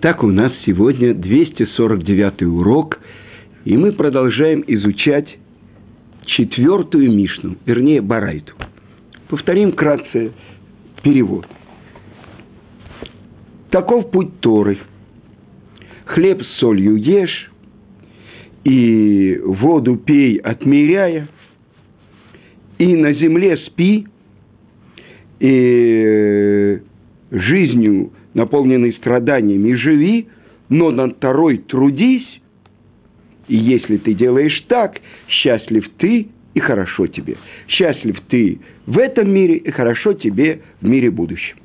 Так у нас сегодня 249 урок, и мы продолжаем изучать четвертую Мишну, вернее, Барайту. Повторим вкратце перевод. Таков путь Торы. Хлеб с солью ешь, и воду пей, отмеряя, и на земле спи, и жизнью наполненный страданиями, живи, но над второй трудись, и если ты делаешь так, счастлив ты и хорошо тебе. Счастлив ты в этом мире и хорошо тебе в мире будущем.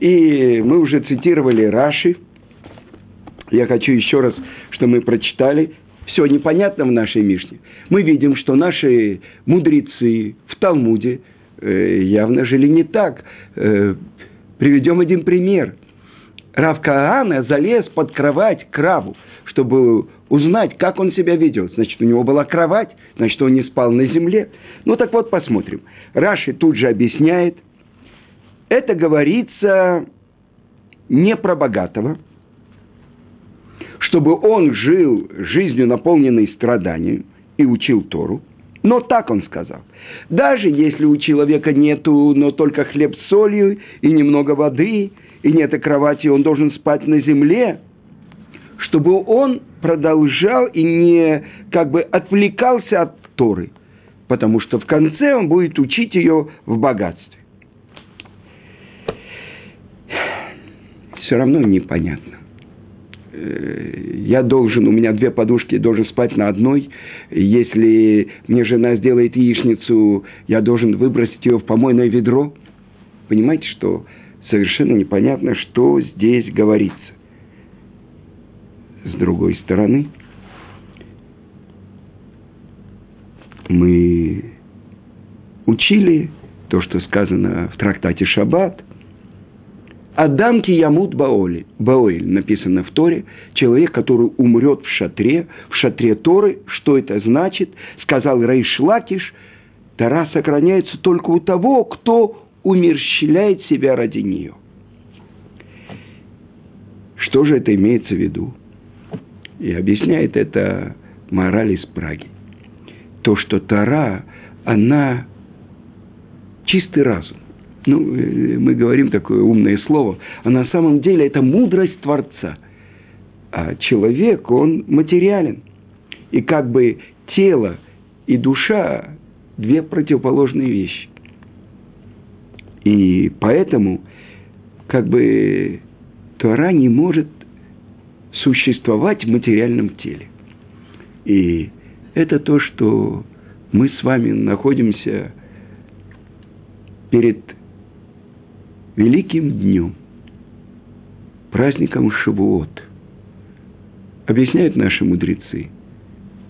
И мы уже цитировали Раши. Я хочу еще раз, что мы прочитали. Все непонятно в нашей Мишне. Мы видим, что наши мудрецы в Талмуде э, явно жили не так. Э, приведем один пример. Рав Каана залез под кровать к Раву, чтобы узнать, как он себя ведет. Значит, у него была кровать, значит, он не спал на земле. Ну так вот, посмотрим. Раши тут же объясняет. Это говорится не про богатого, чтобы он жил жизнью, наполненной страданием, и учил Тору. Но так он сказал. Даже если у человека нету, но только хлеб с солью и немного воды, и нет кровати, он должен спать на земле, чтобы он продолжал и не как бы отвлекался от Торы, потому что в конце он будет учить ее в богатстве. Все равно непонятно. Э, я должен, у меня две подушки, должен спать на одной. Если мне жена сделает яичницу, я должен выбросить ее в помойное ведро. Понимаете, что совершенно непонятно, что здесь говорится. С другой стороны, мы учили то, что сказано в трактате Шаббат. Адам ямут баоли, баоэль, написано в Торе, человек, который умрет в шатре, в шатре Торы, что это значит? Сказал Рейш Лакиш, Тора сохраняется только у того, кто умерщвляет себя ради нее. Что же это имеется в виду? И объясняет это мораль из Праги. То, что Тара, она чистый разум. Ну, э, мы говорим такое умное слово, а на самом деле это мудрость Творца. А человек, он материален. И как бы тело и душа – две противоположные вещи. И поэтому как бы Тора не может существовать в материальном теле. И это то, что мы с вами находимся перед великим днем, праздником Шавуот. Объясняют наши мудрецы.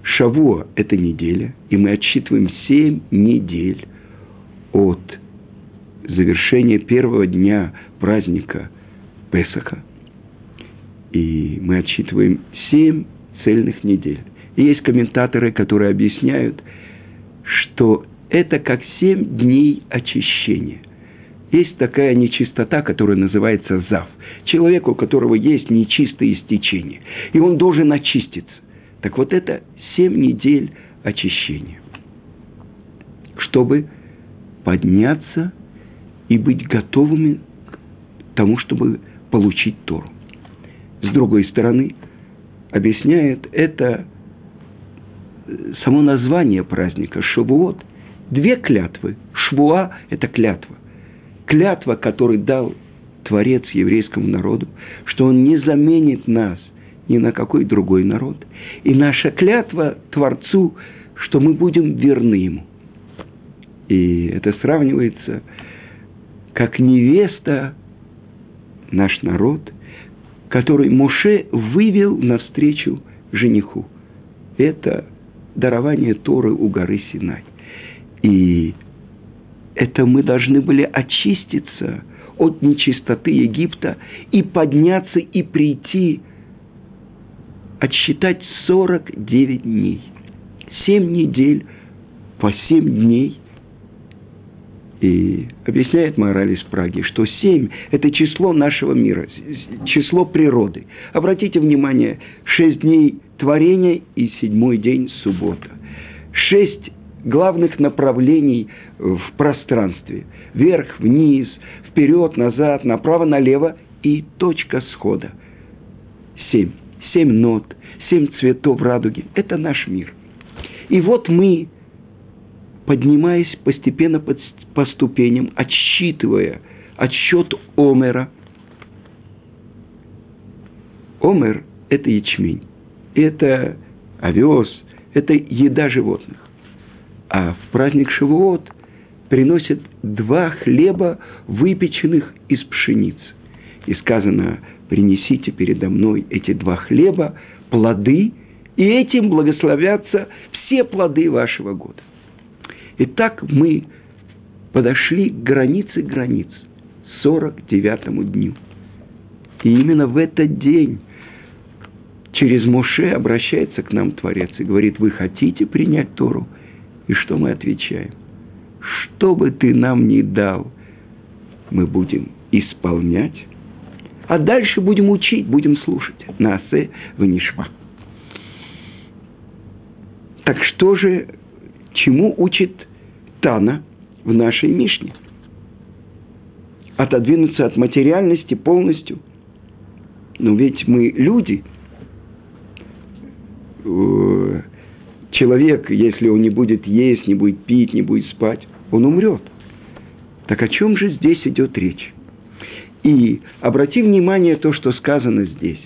Шавуа – это неделя, и мы отсчитываем семь недель от завершение первого дня праздника Песаха. И мы отсчитываем семь цельных недель. И есть комментаторы, которые объясняют, что это как семь дней очищения. Есть такая нечистота, которая называется зав. Человек, у которого есть нечистые истечения. И он должен очиститься. Так вот это семь недель очищения. Чтобы подняться и быть готовыми к тому, чтобы получить Тору. С другой стороны, объясняет это э, само название праздника Шавуот. Две клятвы. Швуа – это клятва. Клятва, которую дал Творец еврейскому народу, что он не заменит нас ни на какой другой народ. И наша клятва Творцу, что мы будем верны Ему. И это сравнивается как невеста наш народ, который Моше вывел навстречу жениху. Это дарование Торы у горы Синай. И это мы должны были очиститься от нечистоты Египта и подняться и прийти, отсчитать 49 дней. Семь недель по семь дней И объясняет мораль из Праги, что семь – это число нашего мира, число природы. Обратите внимание, шесть дней творения и седьмой день – суббота. Шесть главных направлений в пространстве. Вверх, вниз, вперед, назад, направо, налево и точка схода. Семь. Семь нот, семь цветов радуги. Это наш мир. И вот мы, поднимаясь постепенно по ступеням, отсчитывая отсчет Омера. Омер – это ячмень, это овес, это еда животных. А в праздник Шивоот приносят два хлеба, выпеченных из пшеницы. И сказано, принесите передо мной эти два хлеба, плоды, и этим благословятся все плоды вашего года. Итак, мы подошли к границе границ, 49-му дню. И именно в этот день через Моше обращается к нам Творец и говорит, вы хотите принять Тору? И что мы отвечаем? Что бы ты нам ни дал, мы будем исполнять, а дальше будем учить, будем слушать. Насе ванишма. Так что же, чему учит Тана в нашей Мишне? Отодвинуться от материальности полностью. Но ведь мы люди. Э, человек, если он не будет есть, не будет пить, не будет спать, он умрет. Так о чем же здесь идет речь? И обрати внимание то, что сказано здесь.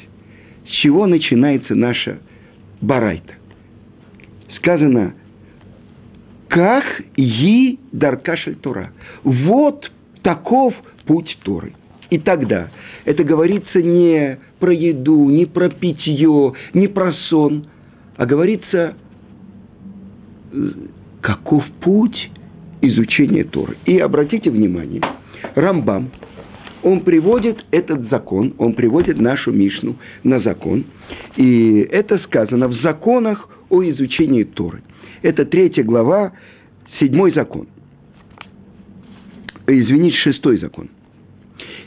С чего начинается наша барайта? Сказано, как и даркашель Тора. Вот таков путь Торы. И тогда это говорится не про еду, не про питье, не про сон, а говорится, каков путь изучения Торы. И обратите внимание, Рамбам, он приводит этот закон, он приводит нашу Мишну на закон, и это сказано в законах о изучении Торы. Это третья глава, седьмой закон. Извините, шестой закон.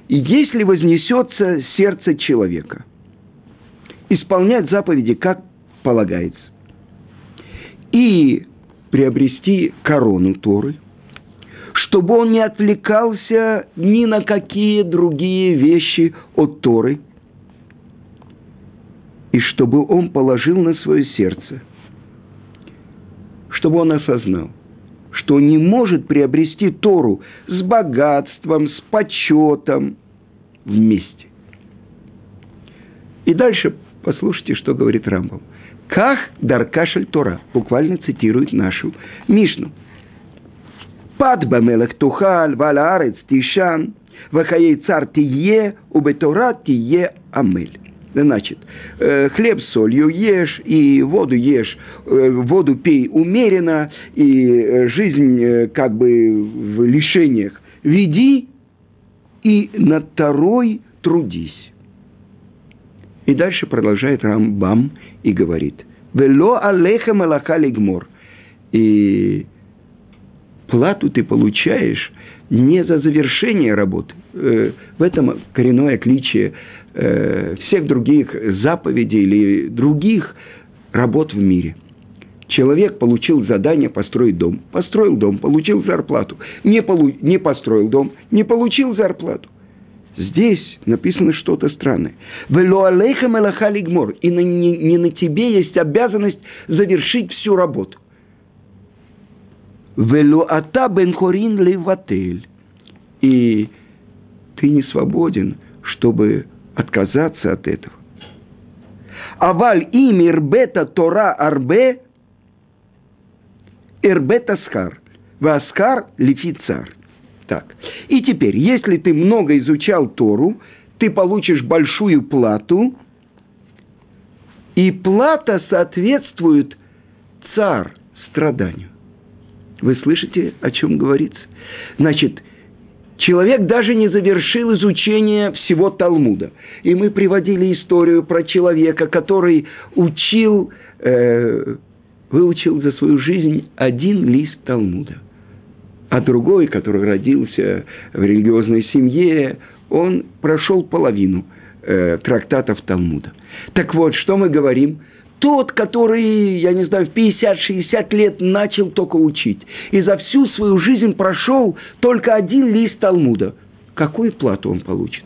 И если вознесется сердце человека, исполнять заповеди, как полагается, и приобрести корону Торы, чтобы он не отвлекался ни на какие другие вещи от Торы, и чтобы он положил на свое сердце, чтобы он осознал, что не может приобрести Тору с богатством, с почетом вместе. И дальше послушайте, что говорит Рамбам. Как Даркашель Тора буквально цитирует нашу Мишну. Пад бамелах тухаль, валаарец тишан, вахаей цар тие, убетора тие амель. Значит, э, хлеб с солью ешь, и воду ешь, э, воду пей умеренно, и э, жизнь как бы в лишениях веди, и на второй трудись. И дальше продолжает Рамбам и говорит, «Вело алеха малаха лигмор». И плату ты получаешь не за завершение работы. В этом коренное отличие э, всех других заповедей или других работ в мире. Человек получил задание построить дом, построил дом, получил зарплату, не, полу, не построил дом, не получил зарплату. Здесь написано что-то странное. «Вело алейха мелаха лигмор» и на, не, не на тебе есть обязанность завершить всю работу. «Вело ата бен хорин леватель» и ты не свободен, чтобы отказаться от этого. Аваль им ирбета Тора арбе ирбета скар. Васкар лифицар. Так. И теперь, если ты много изучал Тору, ты получишь большую плату, и плата соответствует цар страданию. Вы слышите, о чем говорится? Значит, Человек даже не завершил изучение всего Талмуда. И мы приводили историю про человека, который учил, э, выучил за свою жизнь один лист Талмуда. А другой, который родился в религиозной семье, он прошел половину э, трактатов Талмуда. Так вот, что мы говорим? Тот, который, я не знаю, в 50-60 лет начал только учить, и за всю свою жизнь прошел только один лист Талмуда. Какую плату он получит?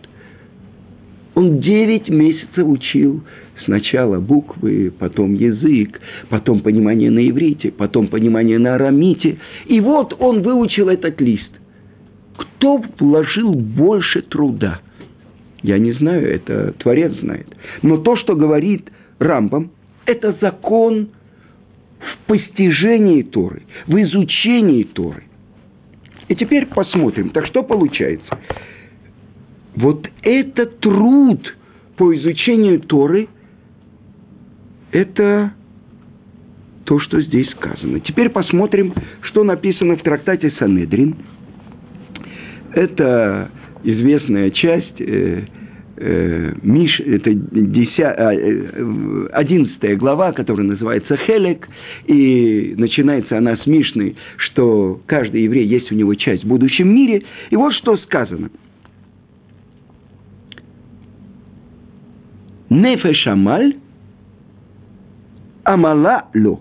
Он 9 месяцев учил Сначала буквы, потом язык, потом понимание на иврите, потом понимание на арамите. И вот он выучил этот лист. Кто вложил больше труда? Я не знаю, это Творец знает. Но то, что говорит Рамбам, это закон в постижении Торы, в изучении Торы. И теперь посмотрим. Так что получается? Вот этот труд по изучению Торы – это то, что здесь сказано. Теперь посмотрим, что написано в трактате Санедрин. Это известная часть, э, Миш, это 10, э, 11 глава, которая называется Хелек, и начинается она с Мишны, что каждый еврей есть у него часть в будущем мире. И вот что сказано. Нефешамаль Амала ло.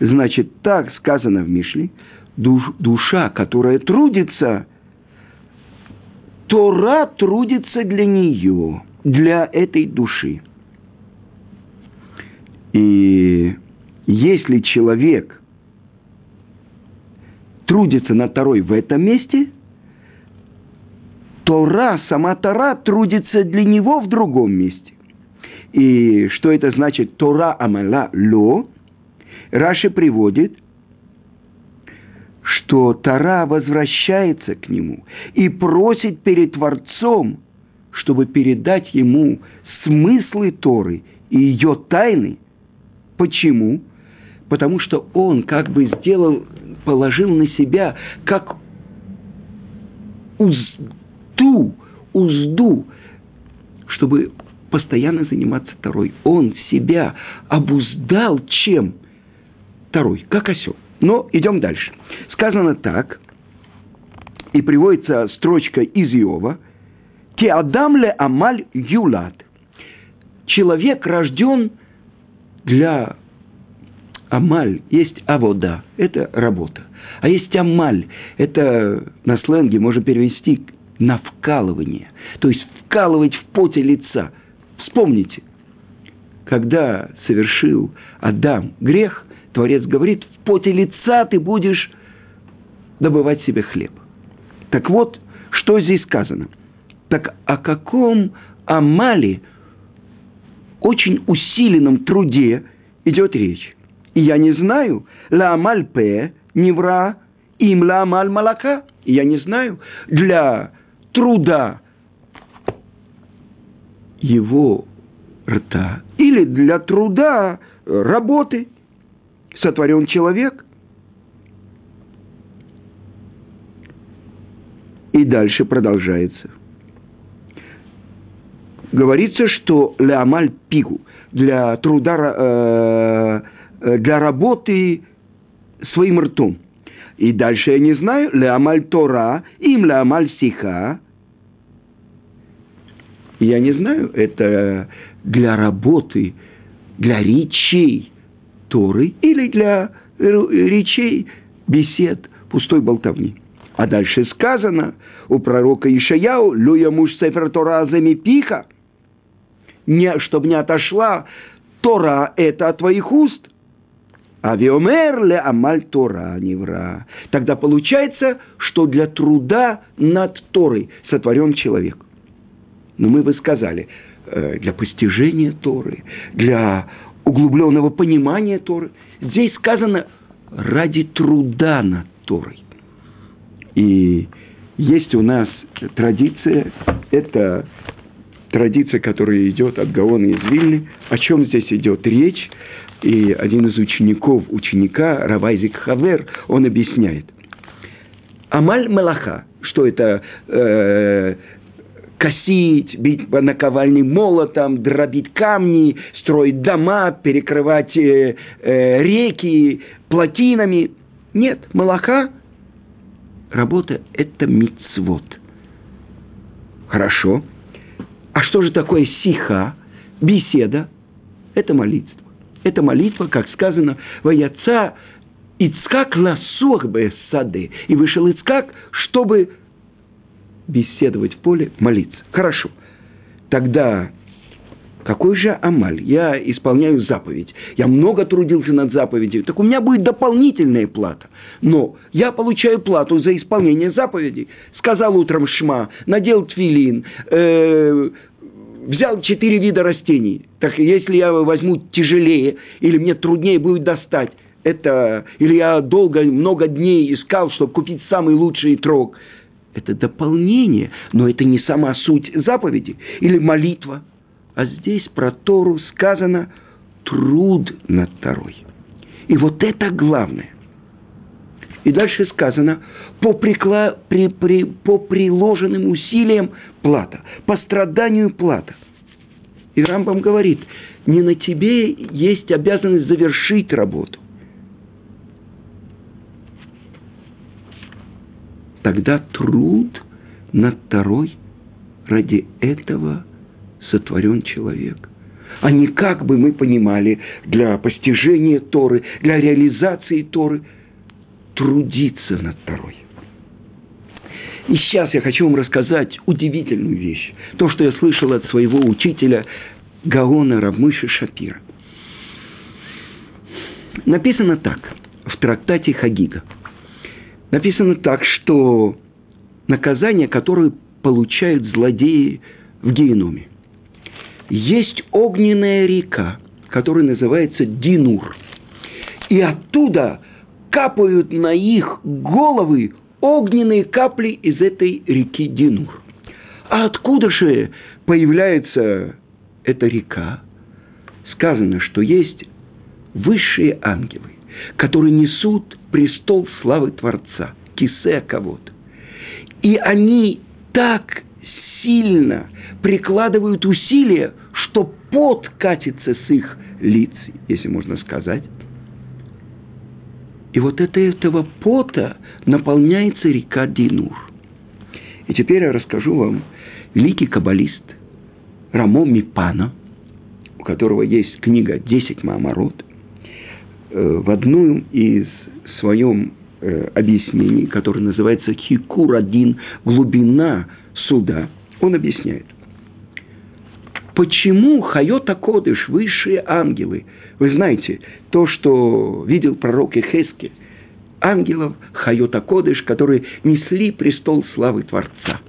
Значит, так сказано в Мишле, душ, душа, которая трудится, Тора трудится для нее, для этой души. И если человек трудится над Торой в этом месте, Тора, сама Тора трудится для него в другом месте. И что это значит Тора Амала Ло? Раши приводит, что Тора возвращается к нему и просит перед Творцом, чтобы передать ему смыслы Торы и ее тайны. Почему? Потому что он как бы сделал, положил на себя как узду, узду, чтобы постоянно заниматься Торой. Он себя обуздал чем? Торой, как осел. Но идем дальше. Сказано так, и приводится строчка из Иова, «Ке адамле амаль юлад». Человек рожден для амаль, есть авода, это работа. А есть амаль, это на сленге можно перевести на вкалывание. То есть вкалывать в поте лица – Вспомните, когда совершил Адам грех, Творец говорит, поте лица ты будешь добывать себе хлеб. Так вот, что здесь сказано? Так о каком амале, очень усиленном труде идет речь? И я не знаю, ла амаль пе, невра, им ла амаль малака. И я не знаю, для труда его рта или для труда, работы сотворен человек. И дальше продолжается. Говорится, что леамаль пигу для труда, э, э, для работы своим ртом. И дальше я не знаю, леамаль Тора, им леамаль сиха, я не знаю, это для работы, для речей Торы или для речей бесед, пустой болтовни. А дальше сказано у пророка Ишаяу, «Люя муж сефер Тора пиха», не, чтобы не отошла Тора это от твоих уст. А виомерле амаль Тора невра. Тогда получается, что для труда над Торой сотворен человек. Но мы бы сказали, э, для постижения Торы, для углубленного понимания Торы. Здесь сказано ради труда над Торой. И есть у нас традиция, это традиция, которая идет от Гаона из Вильны. О чем здесь идет речь? И один из учеников, ученика, Равайзик Хавер, он объясняет. Амаль Малаха, что это э, косить, бить по наковальне молотом, дробить камни, строить дома, перекрывать э, э, реки плотинами. Нет, молока работа – это мицвод. Хорошо. А что же такое сиха, беседа? Это молитва. Это молитва, как сказано, «Ваяца Ицкак ласух сады». И вышел Ицкак, чтобы беседовать в поле, молиться. Хорошо. Тогда какой же амаль? Я исполняю заповедь. Я много трудился над заповедью. Так у меня будет дополнительная плата. Но я получаю плату за исполнение заповедей. Сказал утром шма, надел твилин, э, взял четыре вида растений. Так если я возьму тяжелее, или мне труднее будет достать, это, или я долго, много дней искал, чтобы купить самый лучший трог, это дополнение, но это не сама суть заповеди. Или молитва. А здесь про Тору сказано труд над Торой. И вот это главное. И дальше сказано, по, прикла, при, при, по приложенным усилиям плата, по страданию плата. И Рамбам говорит, не на тебе есть обязанность завершить работу. Тогда труд над второй ради этого сотворен человек. А не как бы мы понимали для постижения Торы, для реализации Торы – трудиться над Торой. И сейчас я хочу вам рассказать удивительную вещь. То, что я слышал от своего учителя Гаона Равмыши Шапира. Написано так в трактате Хагига. Написано так, что наказание, которое получают злодеи в геноме. Есть огненная река, которая называется Динур. И оттуда капают на их головы огненные капли из этой реки Динур. А откуда же появляется эта река? Сказано, что есть высшие ангелы, которые несут престол славы Творца, кисе кого-то. И они так сильно прикладывают усилия, что пот катится с их лиц, если можно сказать. И вот от этого пота наполняется река Динур. И теперь я расскажу вам великий каббалист Рамо Мипана, у которого есть книга «Десять Маамарот», э, в одном из своем э, объяснений, которое называется «Хикур-1. Глубина суда», он объясняет, почему Хайота Кодыш, высшие ангелы – вы знаете, то, что видел пророк Эхески, ангелов Хайота Кодыш, которые несли престол славы Творца.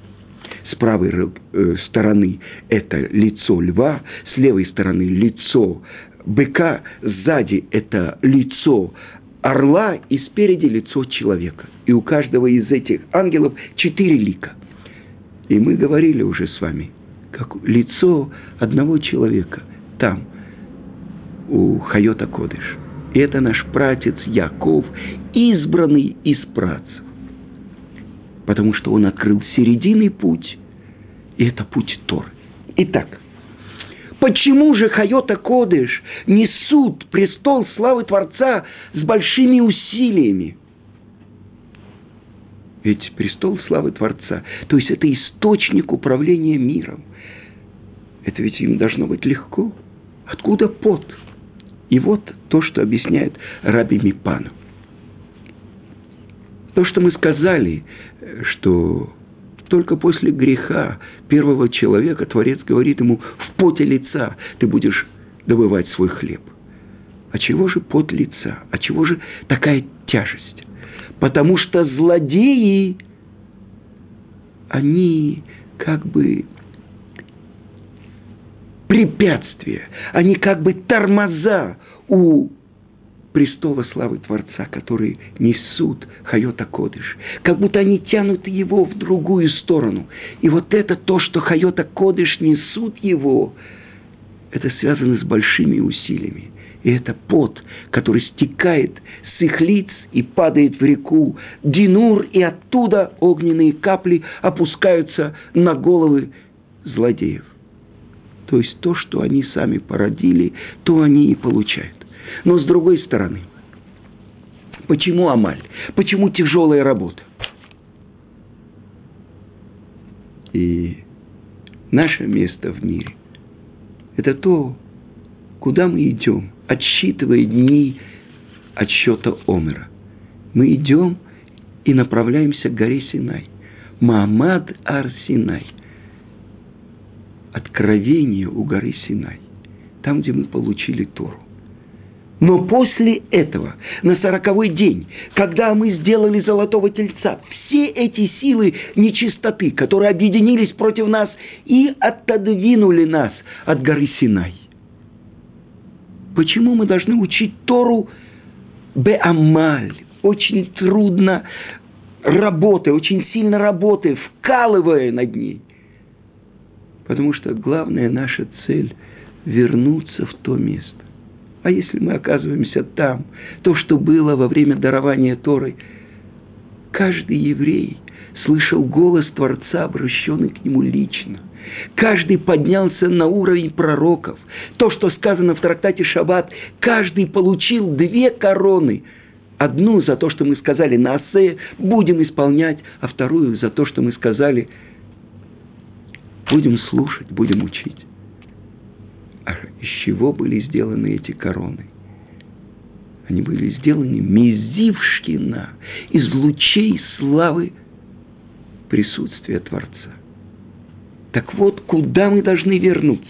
С правой э, стороны это лицо льва, с левой стороны лицо быка, сзади это лицо орла и спереди лицо человека. И у каждого из этих ангелов четыре лика. И мы говорили уже с вами, как лицо одного человека там – у Хайота Кодыш. И это наш пратец Яков, избранный из працев. Потому что он открыл серединный путь, и это путь Торы. Итак, почему же Хайота Кодыш несут престол славы Творца с большими усилиями? Ведь престол славы Творца, то есть это источник управления миром. Это ведь им должно быть легко. Откуда пот? И вот то, что объясняет Раби Мипану. То, что мы сказали, что только после греха первого человека Творец говорит ему, в поте лица ты будешь добывать свой хлеб. А чего же пот лица? А чего же такая тяжесть? Потому что злодеи, они как бы препятствия, они как бы тормоза у престола славы Творца, которые несут Хайота Кодыш. Как будто они тянут его в другую сторону. И вот это то, что Хайота Кодыш несут его, это связано с большими усилиями. И это пот, который стекает с их лиц и падает в реку Динур, и оттуда огненные капли опускаются на головы злодеев. То есть то, что они сами породили, то они и получают. Но с другой стороны, почему Амаль? Почему тяжелая работа? И наше место в мире – это то, куда мы идем, отсчитывая дни отсчета Омера. Мы идем и направляемся к горе Синай. Маамад Ар-Синай. Откровение у горы Синай. Там, где мы получили Тору. Но после этого, на сороковой день, когда мы сделали золотого тельца, все эти силы нечистоты, которые объединились против нас и отодвинули нас от горы Синай. Почему мы должны учить Тору Беамаль? Очень трудно работая, очень сильно работая, вкалывая над ней. Потому что главная наша цель – вернуться в то место. А если мы оказываемся там, то, что было во время дарования Торы, каждый еврей слышал голос Творца, обращенный к нему лично. Каждый поднялся на уровень пророков. То, что сказано в трактате Шаббат, каждый получил две короны. Одну за то, что мы сказали на Асе, будем исполнять, а вторую за то, что мы сказали, будем слушать, будем учить. А из чего были сделаны эти короны? Они были сделаны Мизившкина, из лучей славы присутствия Творца. Так вот, куда мы должны вернуться?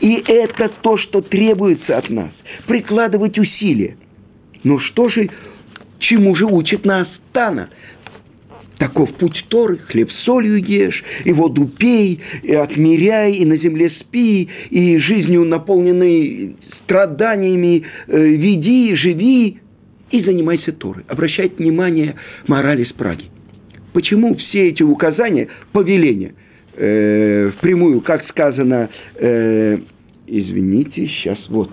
И это то, что требуется от нас. Прикладывать усилия. Но что же, чему же учит нас Тана? Таков путь Торы, хлеб солью ешь, и воду пей, и отмеряй, и на земле спи, и жизнью наполненной страданиями э, веди, живи, и занимайся Торой. Обращать внимание морали с Праги. Почему все эти указания, повеления, э, впрямую, как сказано, э, извините, сейчас вот.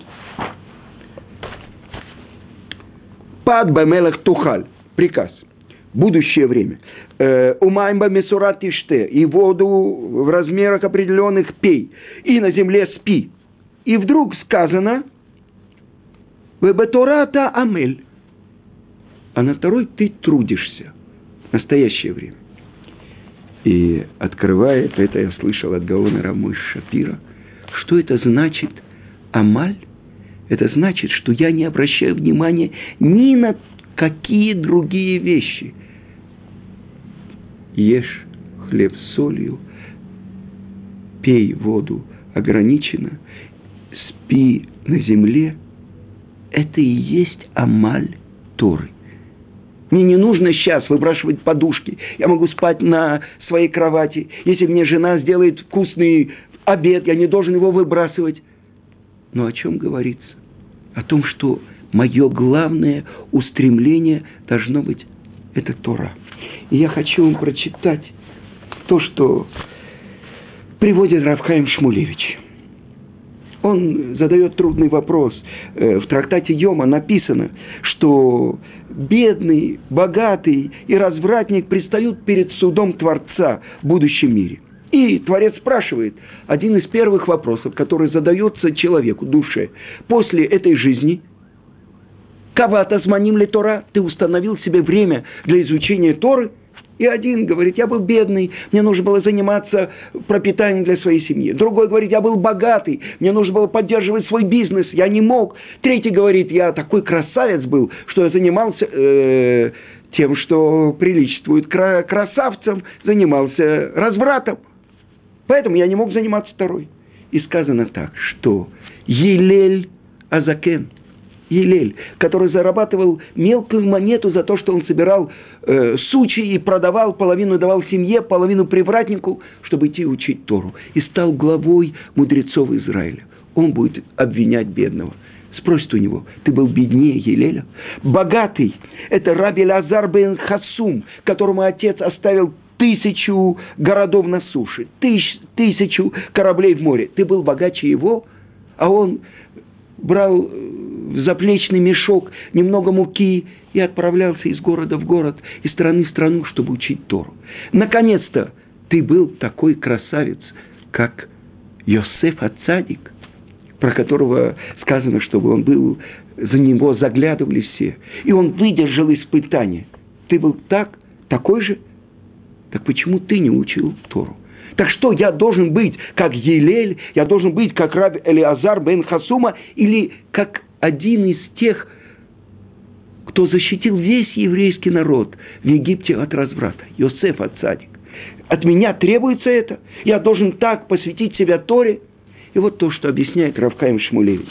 Пад бамелах тухаль. Приказ будущее время. Э, Умаймба месурат иште, и воду в размерах определенных пей, и на земле спи. И вдруг сказано, Вебетурата амель. А на второй ты трудишься. Настоящее время. И открывает, это я слышал от Гаона Рамыш Шапира, что это значит амаль? Это значит, что я не обращаю внимания ни на какие другие вещи. Ешь хлеб с солью, пей воду ограниченно, спи на земле. Это и есть амаль Торы. Мне не нужно сейчас выбрашивать подушки. Я могу спать на своей кровати. Если мне жена сделает вкусный обед, я не должен его выбрасывать. Но о чем говорится? О том, что мое главное устремление должно быть это Тора. И я хочу вам прочитать то, что приводит Равхаим Шмулевич. Он задает трудный вопрос. Э, в трактате Йома написано, что бедный, богатый и развратник предстают перед судом Творца в будущем мире. И Творец спрашивает, один из первых вопросов, который задается человеку, душе, после этой жизни, Кавата зманим ли Тора? Ты установил себе время для изучения Торы? И один говорит, я был бедный, мне нужно было заниматься пропитанием для своей семьи. Другой говорит, я был богатый, мне нужно было поддерживать свой бизнес, я не мог. Третий говорит, я такой красавец был, что я занимался э, тем, что приличествует красавцам, занимался развратом. Поэтому я не мог заниматься второй. И сказано так, что Елель Азакен – Елель, который зарабатывал мелкую монету за то, что он собирал э, сучи и продавал, половину давал семье, половину привратнику, чтобы идти учить Тору. И стал главой мудрецов Израиля. Он будет обвинять бедного. Спросит у него, ты был беднее Елеля? Богатый – это Раби Лазар бен Хасум, которому отец оставил тысячу городов на суше, тысяч, тысячу кораблей в море. Ты был богаче его, а он брал заплечный мешок немного муки и отправлялся из города в город, из страны в страну, чтобы учить Тору. Наконец-то ты был такой красавец, как Йосеф Ацадик, про которого сказано, чтобы он был, за него заглядывали все, и он выдержал испытание. Ты был так, такой же? Так почему ты не учил Тору? Так что, я должен быть как Елель, я должен быть как Раб Элиазар бен Хасума, или как один из тех, кто защитил весь еврейский народ в Египте от разврата, Йосеф от Цадик. От меня требуется это. Я должен так посвятить себя Торе. И вот то, что объясняет Равкаим Шмулевич.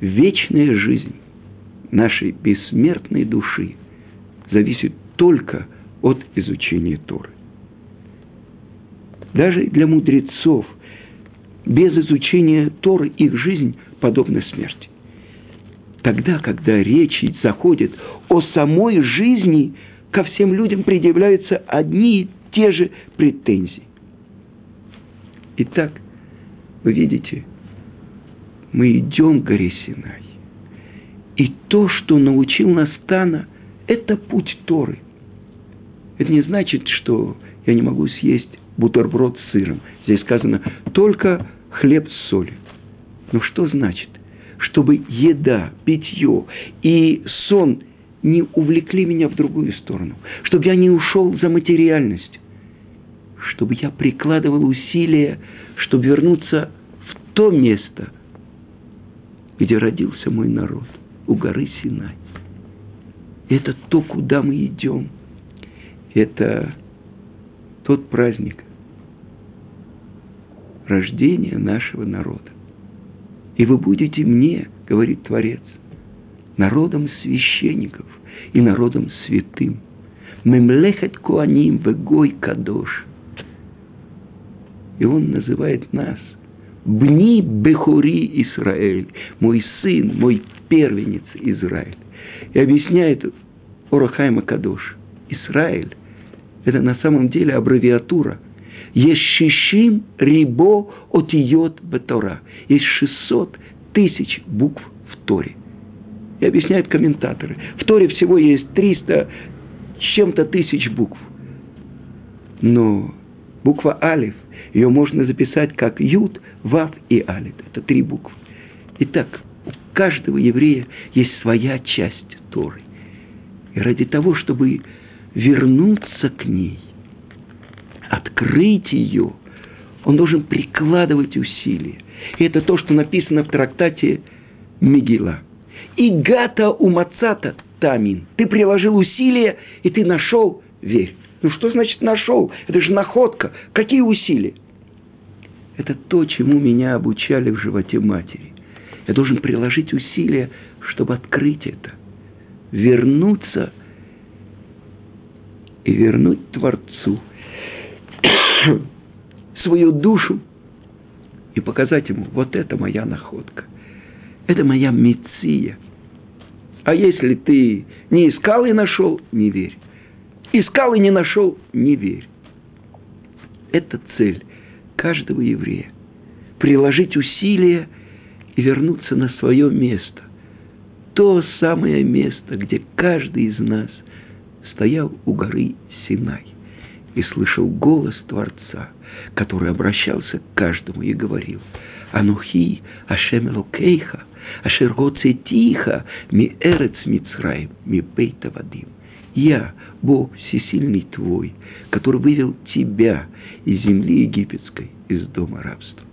Вечная жизнь нашей бессмертной души зависит только от изучения Торы. Даже для мудрецов без изучения Торы их жизнь подобна смерти. Тогда, когда речь заходит о самой жизни, ко всем людям предъявляются одни и те же претензии. Итак, вы видите, мы идем к горе Синай. И то, что научил нас Тана, это путь Торы. Это не значит, что я не могу съесть бутерброд с сыром. Здесь сказано только хлеб с солью. Но что значит? Чтобы еда, питье и сон не увлекли меня в другую сторону. Чтобы я не ушел за материальность. Чтобы я прикладывал усилия, чтобы вернуться в то место, где родился мой народ, у горы Синай. Это то, куда мы идем. Это тот праздник, рождения нашего народа. И вы будете мне, говорит Творец, народом священников и народом святым. Мемлехет Куаним Вегой Кадош. И он называет нас Бни Бехури Израиль, мой сын, мой первенец Израиль. И объясняет Орахайма Кадош. Израиль – это на самом деле аббревиатура – шишим рибо отиот бетора. Есть 600 тысяч букв в Торе. И объясняют комментаторы. В Торе всего есть 300 с чем-то тысяч букв. Но буква Алиф, ее можно записать как Юд, Вав и Алит. Это три буквы. Итак, у каждого еврея есть своя часть Торы. И ради того, чтобы вернуться к ней, открыть ее, он должен прикладывать усилия. И это то, что написано в трактате Мигила. И гата умацата тамин. Ты приложил усилия, и ты нашел, верь. Ну что значит нашел? Это же находка. Какие усилия? Это то, чему меня обучали в животе матери. Я должен приложить усилия, чтобы открыть это. Вернуться и вернуть Творцу – свою душу и показать ему, вот это моя находка, это моя меция. А если ты не искал и нашел, не верь. Искал и не нашел, не верь. Это цель каждого еврея. Приложить усилия и вернуться на свое место. То самое место, где каждый из нас стоял у горы Синай и слышал голос Творца, который обращался к каждому и говорил, «Анухи, Ашем Элокейха, Ашер Тиха, Ми Эрец Мицраим, Ми Бейта Вадим». Я, Бог всесильный твой, который вывел тебя из земли египетской, из дома рабства.